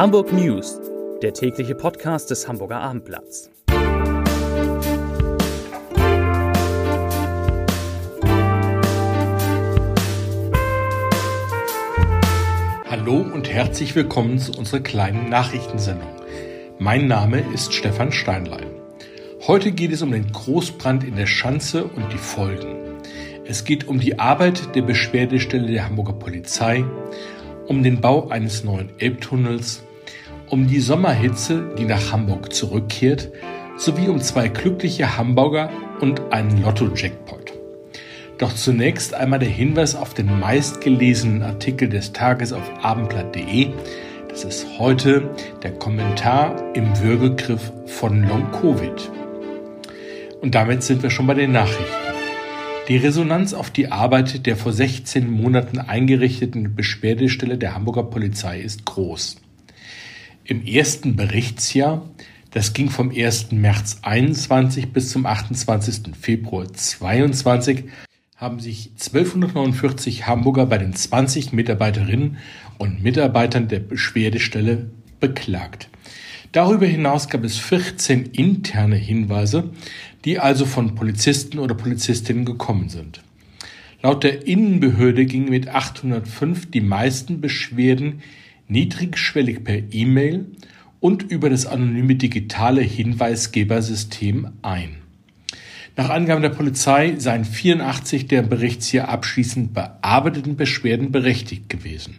Hamburg News, der tägliche Podcast des Hamburger Abendblatts. Hallo und herzlich willkommen zu unserer kleinen Nachrichtensendung. Mein Name ist Stefan Steinlein. Heute geht es um den Großbrand in der Schanze und die Folgen. Es geht um die Arbeit der Beschwerdestelle der Hamburger Polizei, um den Bau eines neuen Elbtunnels, um die Sommerhitze, die nach Hamburg zurückkehrt, sowie um zwei glückliche Hamburger und einen Lotto-Jackpot. Doch zunächst einmal der Hinweis auf den meistgelesenen Artikel des Tages auf abendblatt.de. Das ist heute der Kommentar im Würgegriff von Long Covid. Und damit sind wir schon bei den Nachrichten. Die Resonanz auf die Arbeit der vor 16 Monaten eingerichteten Beschwerdestelle der Hamburger Polizei ist groß. Im ersten Berichtsjahr, das ging vom 1. März 21 bis zum 28. Februar 22, haben sich 1249 Hamburger bei den 20 Mitarbeiterinnen und Mitarbeitern der Beschwerdestelle beklagt. Darüber hinaus gab es 14 interne Hinweise, die also von Polizisten oder Polizistinnen gekommen sind. Laut der Innenbehörde gingen mit 805 die meisten Beschwerden niedrigschwellig per E-Mail und über das anonyme digitale Hinweisgebersystem ein. Nach Angaben der Polizei seien 84 der Berichtsjahr abschließend bearbeiteten Beschwerden berechtigt gewesen.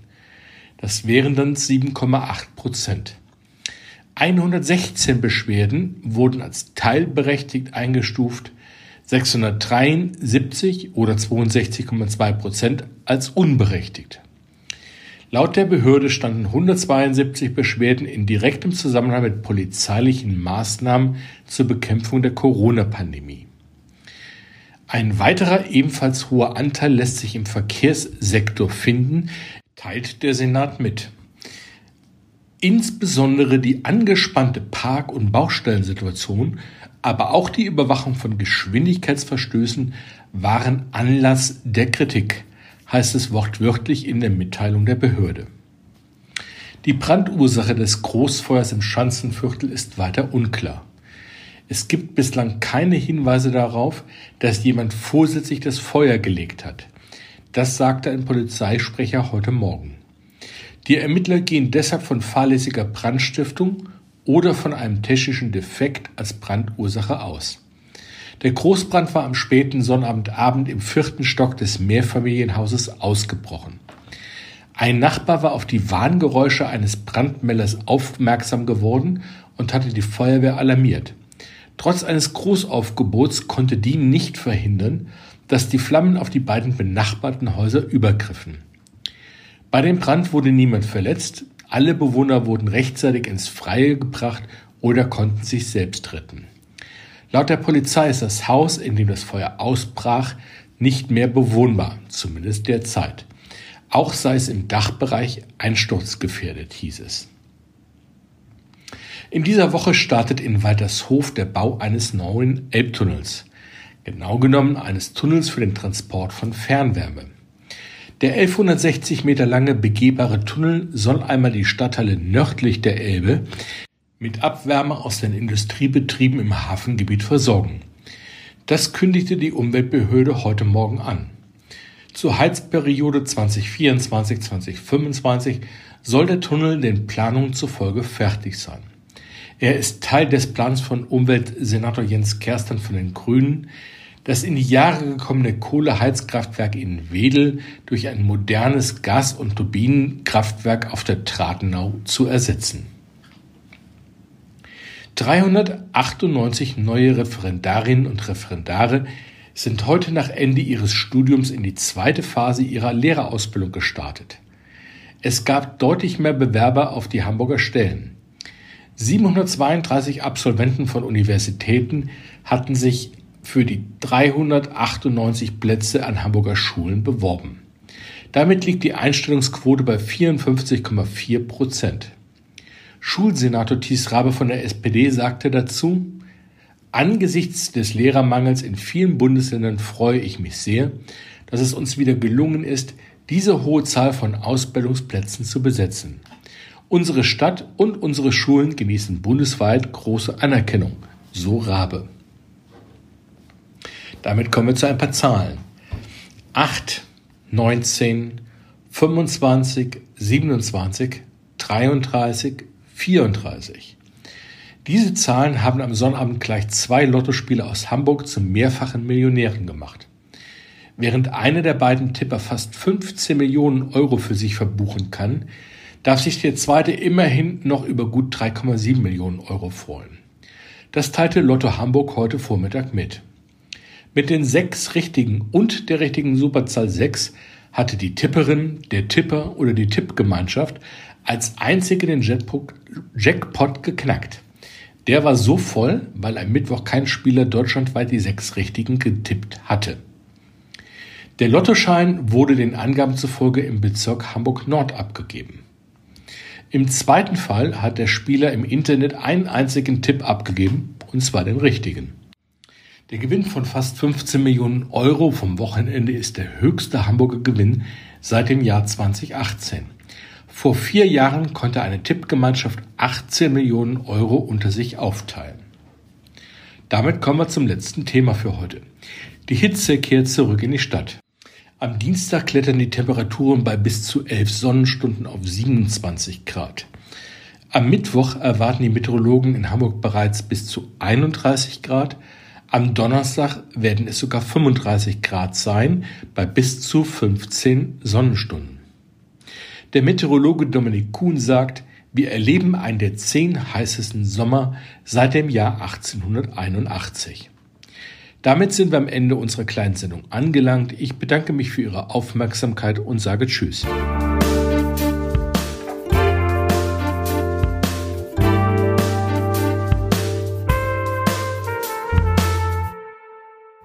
Das wären dann 7,8 Prozent. 116 Beschwerden wurden als teilberechtigt eingestuft, 673 oder 62,2 Prozent als unberechtigt. Laut der Behörde standen 172 Beschwerden in direktem Zusammenhang mit polizeilichen Maßnahmen zur Bekämpfung der Corona-Pandemie. Ein weiterer ebenfalls hoher Anteil lässt sich im Verkehrssektor finden, teilt der Senat mit. Insbesondere die angespannte Park- und Baustellensituation, aber auch die Überwachung von Geschwindigkeitsverstößen waren Anlass der Kritik, heißt es wortwörtlich in der Mitteilung der Behörde. Die Brandursache des Großfeuers im Schanzenviertel ist weiter unklar. Es gibt bislang keine Hinweise darauf, dass jemand vorsätzlich das Feuer gelegt hat. Das sagte ein Polizeisprecher heute Morgen. Die Ermittler gehen deshalb von fahrlässiger Brandstiftung oder von einem technischen Defekt als Brandursache aus. Der Großbrand war am späten Sonnabendabend im vierten Stock des Mehrfamilienhauses ausgebrochen. Ein Nachbar war auf die Warngeräusche eines Brandmelders aufmerksam geworden und hatte die Feuerwehr alarmiert. Trotz eines Großaufgebots konnte die nicht verhindern, dass die Flammen auf die beiden benachbarten Häuser übergriffen. Bei dem Brand wurde niemand verletzt, alle Bewohner wurden rechtzeitig ins Freie gebracht oder konnten sich selbst retten. Laut der Polizei ist das Haus, in dem das Feuer ausbrach, nicht mehr bewohnbar, zumindest derzeit. Auch sei es im Dachbereich einsturzgefährdet, hieß es. In dieser Woche startet in Waltershof der Bau eines neuen Elbtunnels. Genau genommen eines Tunnels für den Transport von Fernwärme. Der 1160 Meter lange begehbare Tunnel soll einmal die Stadtteile nördlich der Elbe mit Abwärme aus den Industriebetrieben im Hafengebiet versorgen. Das kündigte die Umweltbehörde heute Morgen an. Zur Heizperiode 2024-2025 soll der Tunnel den Planungen zufolge fertig sein. Er ist Teil des Plans von Umweltsenator Jens Kerstern von den Grünen, das in die Jahre gekommene Kohleheizkraftwerk in Wedel durch ein modernes Gas- und Turbinenkraftwerk auf der Tratenau zu ersetzen. 398 neue Referendarinnen und Referendare sind heute nach Ende ihres Studiums in die zweite Phase ihrer Lehrerausbildung gestartet. Es gab deutlich mehr Bewerber auf die Hamburger Stellen. 732 Absolventen von Universitäten hatten sich für die 398 Plätze an Hamburger Schulen beworben. Damit liegt die Einstellungsquote bei 54,4 Prozent. Schulsenator Thies Rabe von der SPD sagte dazu, Angesichts des Lehrermangels in vielen Bundesländern freue ich mich sehr, dass es uns wieder gelungen ist, diese hohe Zahl von Ausbildungsplätzen zu besetzen. Unsere Stadt und unsere Schulen genießen bundesweit große Anerkennung, so Rabe. Damit kommen wir zu ein paar Zahlen. 8, 19, 25, 27, 33, 34. Diese Zahlen haben am Sonnabend gleich zwei Lottospieler aus Hamburg zu mehrfachen Millionären gemacht. Während einer der beiden Tipper fast 15 Millionen Euro für sich verbuchen kann, darf sich der zweite immerhin noch über gut 3,7 Millionen Euro freuen. Das teilte Lotto Hamburg heute Vormittag mit. Mit den sechs richtigen und der richtigen Superzahl 6 hatte die Tipperin, der Tipper oder die Tippgemeinschaft als einzige den Jackpot geknackt. Der war so voll, weil am Mittwoch kein Spieler deutschlandweit die sechs Richtigen getippt hatte. Der Lottoschein wurde den Angaben zufolge im Bezirk Hamburg Nord abgegeben. Im zweiten Fall hat der Spieler im Internet einen einzigen Tipp abgegeben, und zwar den richtigen. Der Gewinn von fast 15 Millionen Euro vom Wochenende ist der höchste Hamburger Gewinn seit dem Jahr 2018. Vor vier Jahren konnte eine Tippgemeinschaft 18 Millionen Euro unter sich aufteilen. Damit kommen wir zum letzten Thema für heute. Die Hitze kehrt zurück in die Stadt. Am Dienstag klettern die Temperaturen bei bis zu 11 Sonnenstunden auf 27 Grad. Am Mittwoch erwarten die Meteorologen in Hamburg bereits bis zu 31 Grad, am Donnerstag werden es sogar 35 Grad sein, bei bis zu 15 Sonnenstunden. Der Meteorologe Dominik Kuhn sagt, wir erleben einen der zehn heißesten Sommer seit dem Jahr 1881. Damit sind wir am Ende unserer kleinen Sendung angelangt. Ich bedanke mich für Ihre Aufmerksamkeit und sage Tschüss.